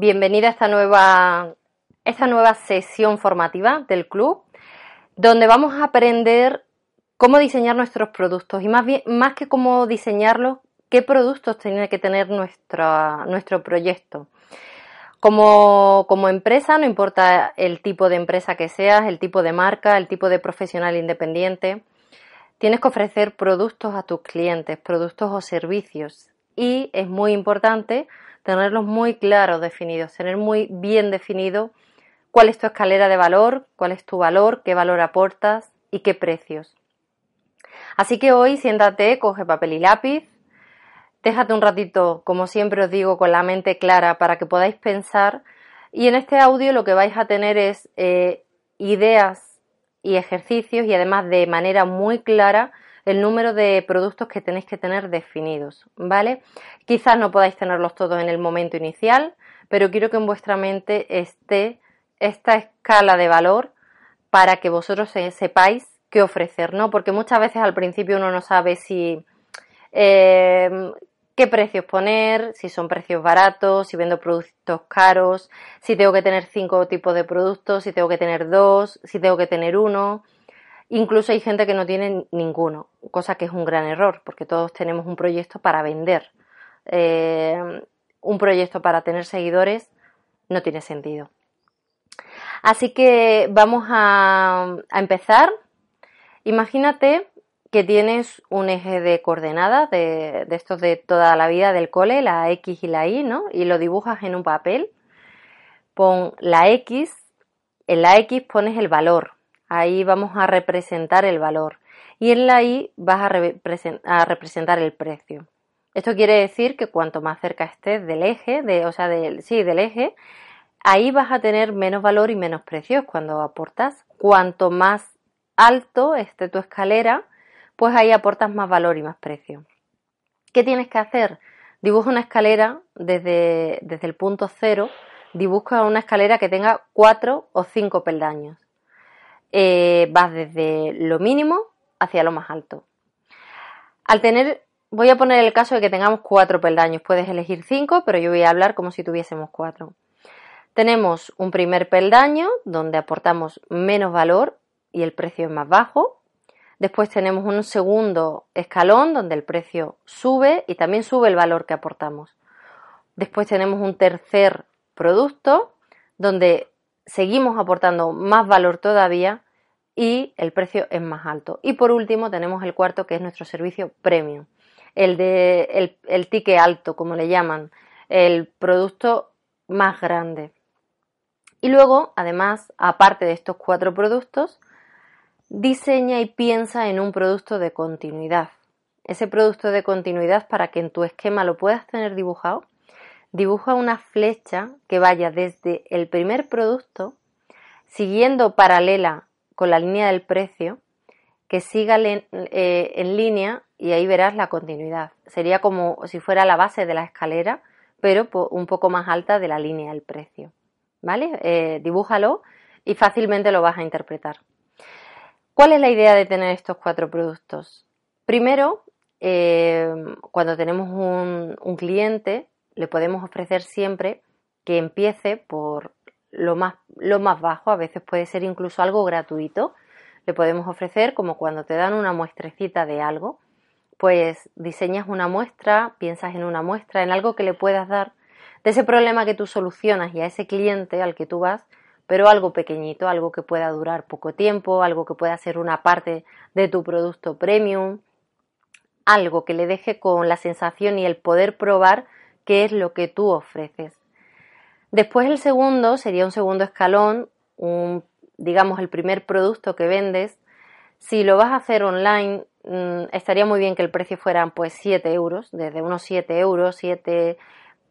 Bienvenida a esta nueva, esta nueva sesión formativa del club, donde vamos a aprender cómo diseñar nuestros productos y más, bien, más que cómo diseñarlos, qué productos tiene que tener nuestro proyecto. Como, como, empresa, no importa el tipo de empresa que seas, el tipo de marca, el tipo de profesional independiente, tienes que ofrecer productos a tus clientes, productos o servicios. Y es muy importante tenerlos muy claros definidos, tener muy bien definido cuál es tu escalera de valor, cuál es tu valor, qué valor aportas y qué precios. Así que hoy siéntate, coge papel y lápiz, déjate un ratito, como siempre os digo, con la mente clara para que podáis pensar y en este audio lo que vais a tener es eh, ideas y ejercicios y además de manera muy clara el número de productos que tenéis que tener definidos, ¿vale? Quizás no podáis tenerlos todos en el momento inicial, pero quiero que en vuestra mente esté esta escala de valor para que vosotros sepáis qué ofrecer, ¿no? Porque muchas veces al principio uno no sabe si eh, qué precios poner, si son precios baratos, si vendo productos caros, si tengo que tener cinco tipos de productos, si tengo que tener dos, si tengo que tener uno. Incluso hay gente que no tiene ninguno, cosa que es un gran error, porque todos tenemos un proyecto para vender. Eh, un proyecto para tener seguidores no tiene sentido. Así que vamos a, empezar. Imagínate que tienes un eje de coordenadas de, de, estos de toda la vida del cole, la X y la Y, ¿no? Y lo dibujas en un papel. Pon la X, en la X pones el valor, Ahí vamos a representar el valor y en la Y vas a, representar el precio. Esto quiere decir que cuanto más cerca estés del eje, de, o sea, del, sí, del eje, ahí vas a tener menos valor y menos precios cuando aportas. Cuanto más alto esté tu escalera, pues ahí aportas más valor y más precio. ¿Qué tienes que hacer? Dibuja una escalera desde, desde el punto cero, dibuja una escalera que tenga cuatro o cinco peldaños. Eh, vas desde lo mínimo hacia lo más alto. Al tener, voy a poner el caso de que tengamos cuatro peldaños, puedes elegir cinco, pero yo voy a hablar como si tuviésemos cuatro. Tenemos un primer peldaño donde aportamos menos valor y el precio es más bajo. Después tenemos un segundo escalón donde el precio sube y también sube el valor que aportamos. Después tenemos un tercer producto donde seguimos aportando más valor todavía y el precio es más alto. Y por último tenemos el cuarto que es nuestro servicio premium, el de el, ticket alto, como le llaman, el producto más grande. Y luego, además, aparte de estos cuatro productos, diseña y piensa en un producto de continuidad. Ese producto de continuidad para que en tu esquema lo puedas tener dibujado dibuja una flecha que vaya desde el primer producto, siguiendo paralela con la línea del precio, que siga eh, en línea y ahí verás la continuidad. Sería como si fuera la base de la escalera, pero un poco más alta de la línea del precio. ¿Vale? Eh, dibújalo y fácilmente lo vas a interpretar. ¿Cuál es la idea de tener estos cuatro productos? Primero, eh, cuando tenemos un cliente, le podemos ofrecer siempre que empiece por lo más, lo más bajo, a veces puede ser incluso algo gratuito. Le podemos ofrecer como cuando te dan una muestrecita de algo, pues diseñas una muestra, piensas en una muestra, en algo que le puedas dar de ese problema que tú solucionas y a ese cliente al que tú vas, pero algo pequeñito, algo que pueda durar poco tiempo, algo que pueda ser una parte de tu producto premium, algo que le deje con la sensación y el poder probar qué es lo que tú ofreces. Después el segundo sería un segundo escalón, un, digamos el primer producto que vendes. Si lo vas a hacer online, mm, estaría muy bien que el precio fuera pues 7 euros, desde unos 7 euros, 7,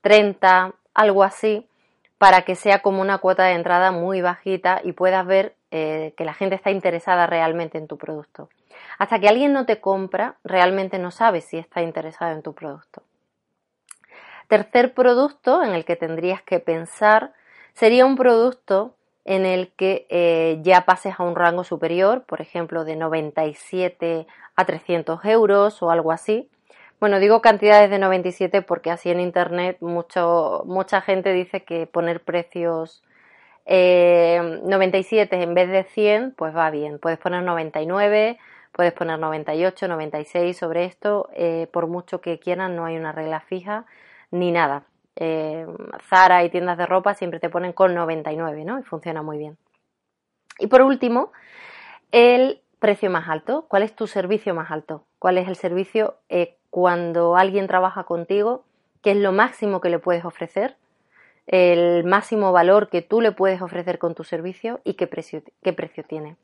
30, algo así, para que sea como una cuota de entrada muy bajita y puedas ver eh, que la gente está interesada realmente en tu producto. Hasta que alguien no te compra, realmente no sabes si está interesado en tu producto. Tercer producto en el que tendrías que pensar sería un producto en el que eh, ya pases a un rango superior, por ejemplo, de 97 a 300 euros o algo así. Bueno, digo cantidades de 97 porque así en Internet mucho, mucha gente dice que poner precios 97 eh, en vez de 100, pues va bien. Puedes poner 99, puedes poner 98, 96 sobre esto. Eh, por mucho que quieran, no hay una regla fija ni nada. Eh, Zara y tiendas de ropa siempre te ponen con 99, ¿no? Y funciona muy bien. Y por último, el precio más alto. ¿Cuál es tu servicio más alto? ¿Cuál es el servicio eh, cuando alguien trabaja contigo? ¿Qué es lo máximo que le puedes ofrecer? El máximo valor que tú le puedes ofrecer con tu servicio y qué precio, qué precio tiene.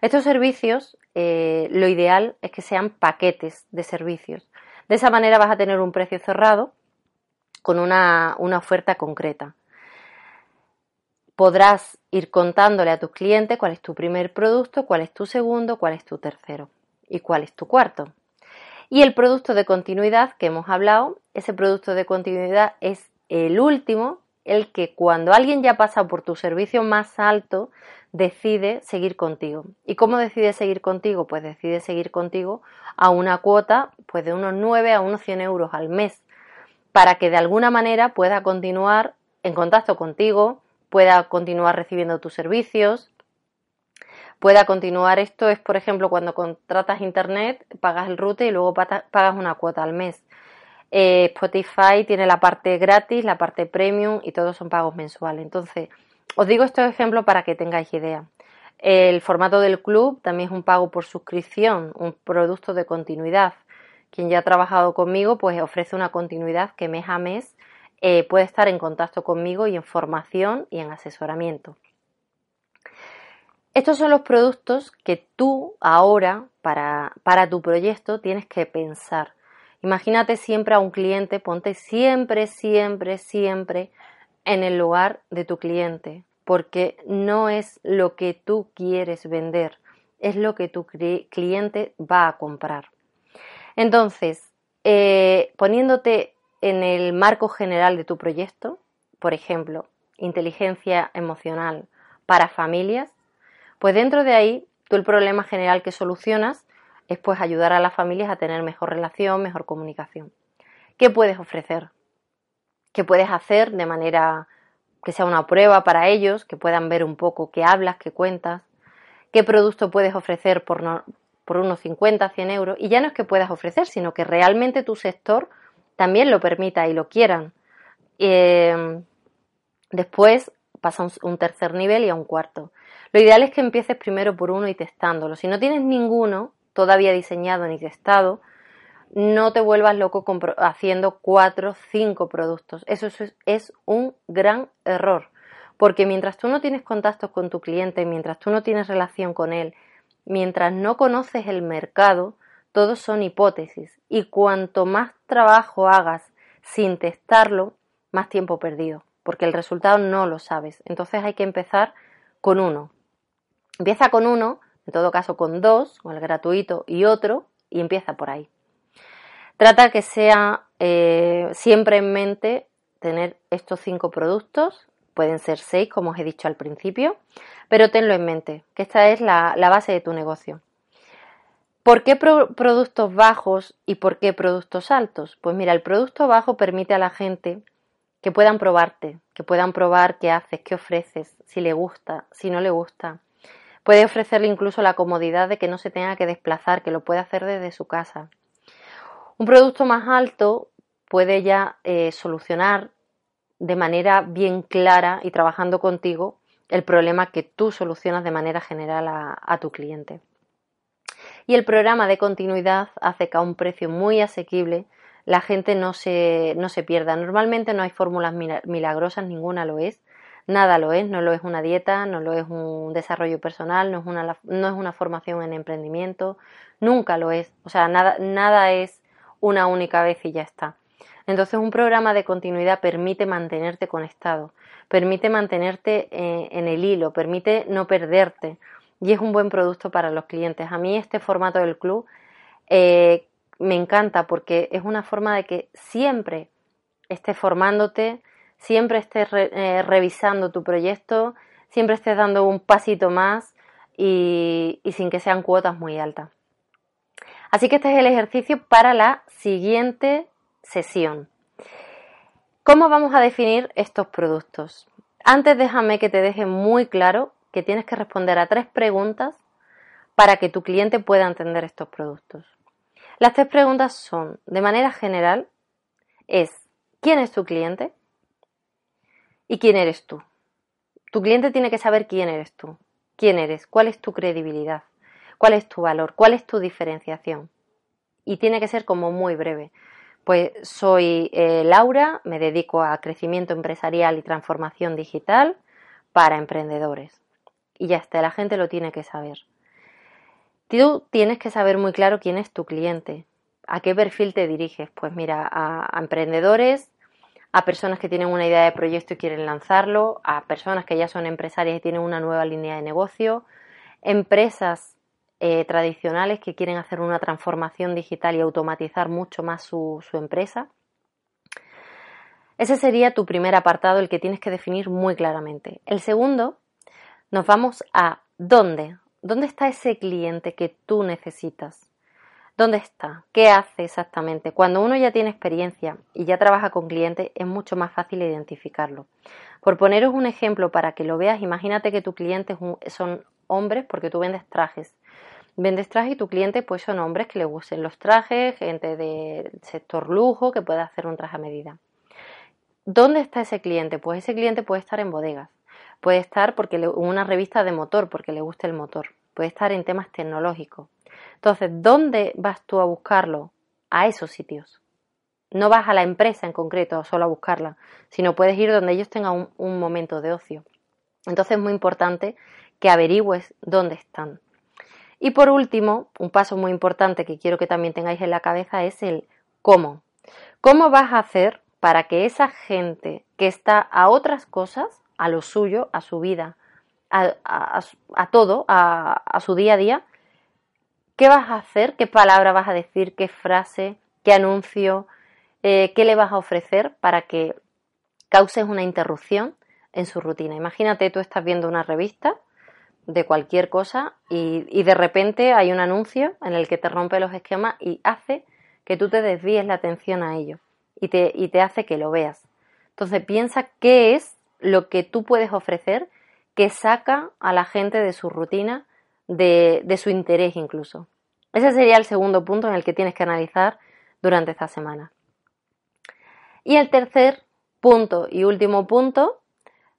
Estos servicios, eh, lo ideal es que sean paquetes de servicios. De esa manera vas a tener un precio cerrado con una, oferta concreta. Podrás ir contándole a tus clientes cuál es tu primer producto, cuál es tu segundo, cuál es tu tercero y cuál es tu cuarto. Y el producto de continuidad que hemos hablado, ese producto de continuidad es el último, el que cuando alguien ya pasa por tu servicio más alto, decide seguir contigo. ¿Y cómo decide seguir contigo? Pues decide seguir contigo a una cuota pues de unos 9 a unos 100 euros al mes para que de alguna manera pueda continuar en contacto contigo, pueda continuar recibiendo tus servicios, pueda continuar. Esto es, por ejemplo, cuando contratas internet, pagas el route y luego pagas una cuota al mes. Eh, Spotify tiene la parte gratis, la parte premium y todos son pagos mensuales. Entonces, os digo estos ejemplos para que tengáis idea. El formato del club también es un pago por suscripción, un producto de continuidad quien ya ha trabajado conmigo, pues ofrece una continuidad que mes a mes eh, puede estar en contacto conmigo y en formación y en asesoramiento. Estos son los productos que tú ahora para, para tu proyecto tienes que pensar. Imagínate siempre a un cliente, ponte siempre, siempre, siempre en el lugar de tu cliente, porque no es lo que tú quieres vender, es lo que tu cliente va a comprar. Entonces, eh, poniéndote en el marco general de tu proyecto, por ejemplo, inteligencia emocional para familias, pues dentro de ahí, tú el problema general que solucionas es pues ayudar a las familias a tener mejor relación, mejor comunicación. ¿Qué puedes ofrecer? ¿Qué puedes hacer de manera que sea una prueba para ellos, que puedan ver un poco qué hablas, qué cuentas? ¿Qué producto puedes ofrecer por, por unos 50, 100 euros, y ya no es que puedas ofrecer, sino que realmente tu sector también lo permita y lo quieran. Eh, después pasa un, tercer nivel y a un cuarto. Lo ideal es que empieces primero por uno y testándolo. Si no tienes ninguno todavía diseñado ni testado, no te vuelvas loco haciendo cuatro, cinco productos. Eso es, es un gran error. Porque mientras tú no tienes contactos con tu cliente, mientras tú no tienes relación con él, Mientras no conoces el mercado, todos son hipótesis y cuanto más trabajo hagas sin testarlo, más tiempo perdido, porque el resultado no lo sabes. Entonces hay que empezar con uno. Empieza con uno, en todo caso con dos, con el gratuito y otro, y empieza por ahí. Trata que sea eh, siempre en mente tener estos cinco productos pueden ser seis, como os he dicho al principio, pero tenlo en mente, que esta es la, base de tu negocio. ¿Por qué productos bajos y por qué productos altos? Pues mira, el producto bajo permite a la gente que puedan probarte, que puedan probar qué haces, qué ofreces, si le gusta, si no le gusta. Puede ofrecerle incluso la comodidad de que no se tenga que desplazar, que lo puede hacer desde su casa. Un producto más alto puede ya eh, solucionar de manera bien clara y trabajando contigo el problema que tú solucionas de manera general a, tu cliente. Y el programa de continuidad hace que a un precio muy asequible la gente no se, no se pierda. Normalmente no hay fórmulas milagrosas, ninguna lo es. Nada lo es, no lo es una dieta, no lo es un desarrollo personal, no es una, no es una formación en emprendimiento, nunca lo es. O sea, nada, nada es una única vez y ya está. Entonces un programa de continuidad permite mantenerte conectado, permite mantenerte eh, en el hilo, permite no perderte y es un buen producto para los clientes. A mí este formato del club eh, me encanta porque es una forma de que siempre estés formándote, siempre estés eh, revisando tu proyecto, siempre estés dando un pasito más y sin que sean cuotas muy altas. Así que este es el ejercicio para la siguiente sesión. ¿Cómo vamos a definir estos productos? Antes déjame que te deje muy claro que tienes que responder a tres preguntas para que tu cliente pueda entender estos productos. Las tres preguntas son, de manera general, es ¿quién es tu cliente? ¿Y quién eres tú? Tu cliente tiene que saber quién eres tú, quién eres, cuál es tu credibilidad, cuál es tu valor, cuál es tu diferenciación. Y tiene que ser como muy breve. Pues soy eh, Laura, me dedico a crecimiento empresarial y transformación digital para emprendedores. Y ya está, la gente lo tiene que saber. Tú tienes que saber muy claro quién es tu cliente, a qué perfil te diriges. Pues mira, a, a emprendedores, a personas que tienen una idea de proyecto y quieren lanzarlo, a personas que ya son empresarias y tienen una nueva línea de negocio, empresas eh, tradicionales que quieren hacer una transformación digital y automatizar mucho más su, su empresa. Ese sería tu primer apartado, el que tienes que definir muy claramente. El segundo, nos vamos a dónde. ¿Dónde está ese cliente que tú necesitas? ¿Dónde está? ¿Qué hace exactamente? Cuando uno ya tiene experiencia y ya trabaja con clientes, es mucho más fácil identificarlo. Por poneros un ejemplo para que lo veas, imagínate que tus clientes son hombres porque tú vendes trajes vendes trajes y tu cliente pues son hombres que le gusten los trajes, gente del sector lujo que pueda hacer un traje a medida. ¿Dónde está ese cliente? Pues ese cliente puede estar en bodegas, puede estar porque le, una revista de motor porque le gusta el motor, puede estar en temas tecnológicos. Entonces, ¿dónde vas tú a buscarlo? A esos sitios. No vas a la empresa en concreto solo a buscarla, sino puedes ir donde ellos tengan un, un momento de ocio. Entonces es muy importante que averigües dónde están. Y por último, un paso muy importante que quiero que también tengáis en la cabeza es el cómo. ¿Cómo vas a hacer para que esa gente que está a otras cosas, a lo suyo, a su vida, a, todo, a, su día a día, ¿qué vas a hacer? ¿Qué palabra vas a decir? ¿Qué frase? ¿Qué anuncio? Eh, ¿Qué le vas a ofrecer para que causes una interrupción en su rutina? Imagínate, tú estás viendo una revista de cualquier cosa y, de repente hay un anuncio en el que te rompe los esquemas y hace que tú te desvíes la atención a ello y te, y te hace que lo veas. Entonces piensa qué es lo que tú puedes ofrecer que saca a la gente de su rutina, de, de su interés incluso. Ese sería el segundo punto en el que tienes que analizar durante esta semana. Y el tercer punto y último punto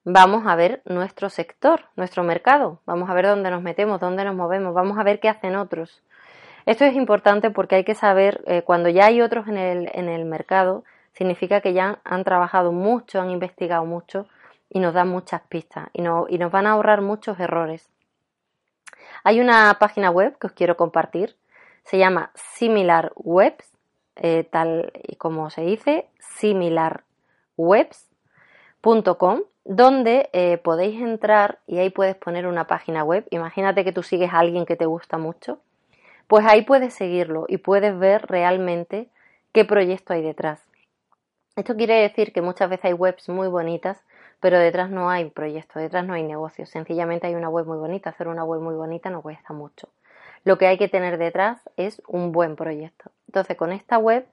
vamos a ver nuestro sector, nuestro mercado, vamos a ver dónde nos metemos, dónde nos movemos, vamos a ver qué hacen otros. Esto es importante porque hay que saber, eh, cuando ya hay otros en el, en el mercado, significa que ya han trabajado mucho, han investigado mucho y nos dan muchas pistas y, y nos van a ahorrar muchos errores. Hay una página web que os quiero compartir, se llama Similar Webs, eh, tal y como se dice, similarwebs.com donde eh, podéis entrar y ahí puedes poner una página web. Imagínate que tú sigues a alguien que te gusta mucho, pues ahí puedes seguirlo y puedes ver realmente qué proyecto hay detrás. Esto quiere decir que muchas veces hay webs muy bonitas, pero detrás no hay proyecto, detrás no hay negocio. Sencillamente hay una web muy bonita. Hacer una web muy bonita no cuesta mucho. Lo que hay que tener detrás es un buen proyecto. Entonces, con esta web,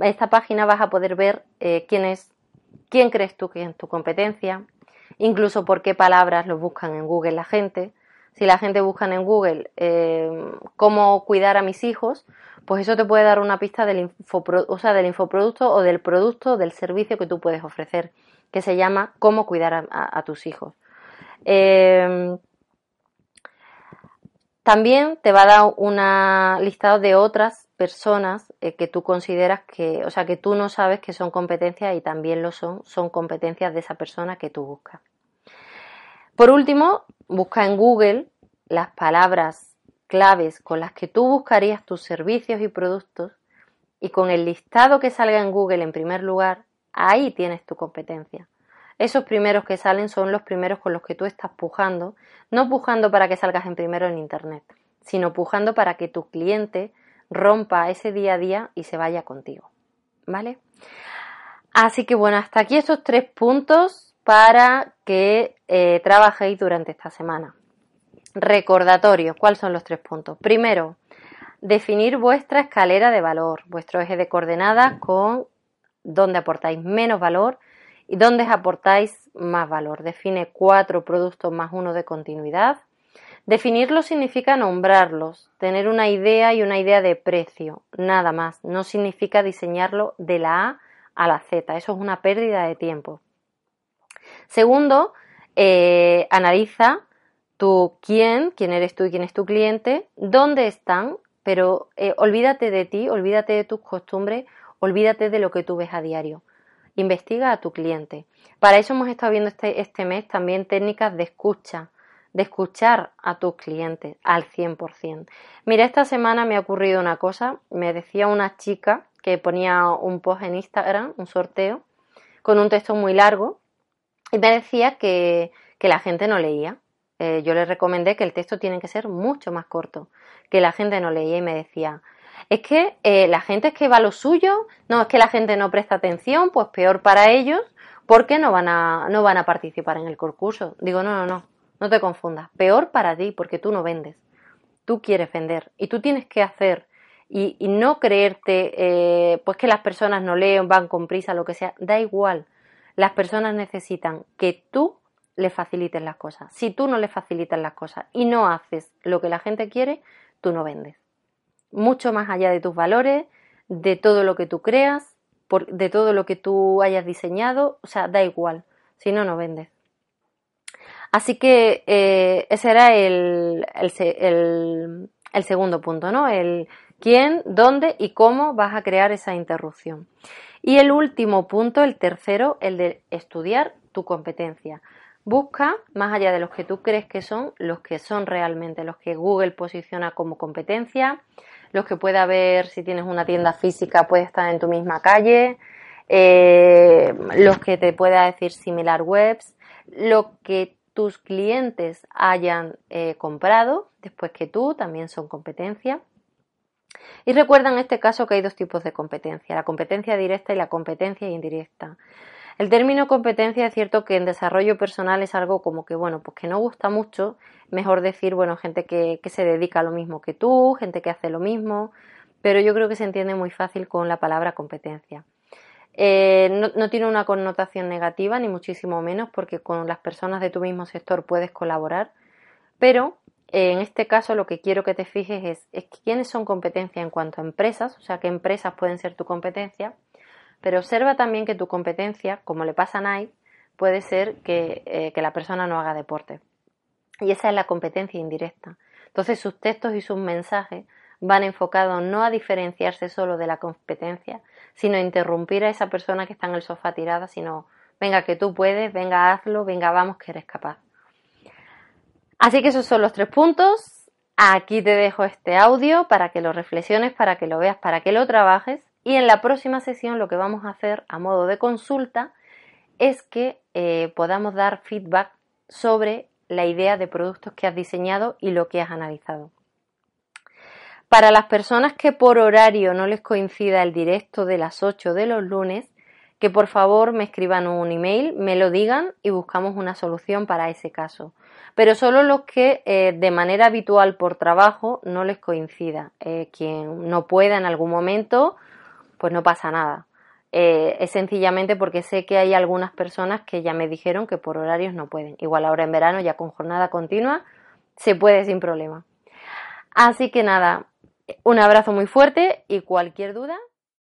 esta página vas a poder ver eh, quién es, quién crees tú que es tu competencia, incluso por qué palabras los buscan en Google la gente. Si la gente busca en Google eh, cómo cuidar a mis hijos, pues eso te puede dar una pista del, o sea, del infoproducto o del producto, del servicio que tú puedes ofrecer, que se llama cómo cuidar a, tus hijos. Eh, también te va a dar una listado de otras personas eh, que tú consideras que, o sea, que tú no sabes que son competencias y también lo son, son competencias de esa persona que tú buscas. Por último, busca en Google las palabras claves con las que tú buscarías tus servicios y productos y con el listado que salga en Google en primer lugar, ahí tienes tu competencia. Esos primeros que salen son los primeros con los que tú estás pujando, no pujando para que salgas en primero en Internet, sino pujando para que tu cliente rompa ese día a día y se vaya contigo. ¿Vale? Así que bueno, hasta aquí estos tres puntos para que eh, trabajéis durante esta semana. Recordatorio, ¿cuáles son los tres puntos? Primero, definir vuestra escalera de valor, vuestro eje de coordenadas con dónde aportáis menos valor y dónde aportáis más valor. Define cuatro productos más uno de continuidad. Definirlos significa nombrarlos, tener una idea y una idea de precio, nada más. No significa diseñarlo de la A a la Z. Eso es una pérdida de tiempo. Segundo, eh, analiza tu quién, quién eres tú y quién es tu cliente, dónde están, pero eh, olvídate de ti, olvídate de tus costumbres, olvídate de lo que tú ves a diario. Investiga a tu cliente. Para eso hemos estado viendo este, este mes también técnicas de escucha, de escuchar a tus clientes al 100%. Mira, esta semana me ha ocurrido una cosa, me decía una chica que ponía un post en Instagram, un sorteo, con un texto muy largo, y me decía que, la gente no leía. Eh, yo le recomendé que el texto tiene que ser mucho más corto, que la gente no leía y me decía, es que eh, la gente es que va a lo suyo, no, es que la gente no presta atención, pues peor para ellos, porque no van a, no van a participar en el concurso. Digo, no, no, no, no te confundas, peor para ti, porque tú no vendes, tú quieres vender y tú tienes que hacer y, no creerte eh, pues que las personas no leen, van con prisa, lo que sea, da igual. Las personas necesitan que tú le facilites las cosas. Si tú no le facilitas las cosas y no haces lo que la gente quiere, tú no vendes. Mucho más allá de tus valores, de todo lo que tú creas, de todo lo que tú hayas diseñado, o sea, da igual. Si no, no vendes. Así que eh, ese era el, el, el, segundo punto, ¿no? El quién, dónde y cómo vas a crear esa interrupción. Y el último punto, el tercero, el de estudiar tu competencia. Busca, más allá de los que tú crees que son, los que son realmente, los que Google posiciona como competencia, los que puede haber, si tienes una tienda física, puede estar en tu misma calle, eh, los que te pueda decir similar webs, lo que tus clientes hayan eh, comprado después que tú, también son competencia. Y recuerda en este caso que hay dos tipos de competencia, la competencia directa y la competencia indirecta. El término competencia es cierto que en desarrollo personal es algo como que, bueno, pues que no gusta mucho, mejor decir, bueno, gente que, se dedica a lo mismo que tú, gente que hace lo mismo, pero yo creo que se entiende muy fácil con la palabra competencia. Eh, no, tiene una connotación negativa, ni muchísimo menos, porque con las personas de tu mismo sector puedes colaborar, pero en este caso lo que quiero que te fijes es, quiénes son competencia en cuanto a empresas, o sea, qué empresas pueden ser tu competencia, pero observa también que tu competencia, como le pasa a Nike, puede ser que, eh, que la persona no haga deporte. Y esa es la competencia indirecta. Entonces sus textos y sus mensajes van enfocados no a diferenciarse solo de la competencia, sino interrumpir a esa persona que está en el sofá tirada, sino venga que tú puedes, venga hazlo, venga vamos que eres capaz. Así que esos son los tres puntos. Aquí te dejo este audio para que lo reflexiones, para que lo veas, para que lo trabajes. Y en la próxima sesión lo que vamos a hacer a modo de consulta es que eh, podamos dar feedback sobre la idea de productos que has diseñado y lo que has analizado. Para las personas que por horario no les coincida el directo de las 8 de los lunes, que por favor me escriban un email, me lo digan y buscamos una solución para ese caso pero solo los que eh, de manera habitual por trabajo no les coincida. Eh, quien no pueda en algún momento, pues no pasa nada. Eh, es sencillamente porque sé que hay algunas personas que ya me dijeron que por horarios no pueden. Igual ahora en verano, ya con jornada continua, se puede sin problema. Así que nada, un abrazo muy fuerte y cualquier duda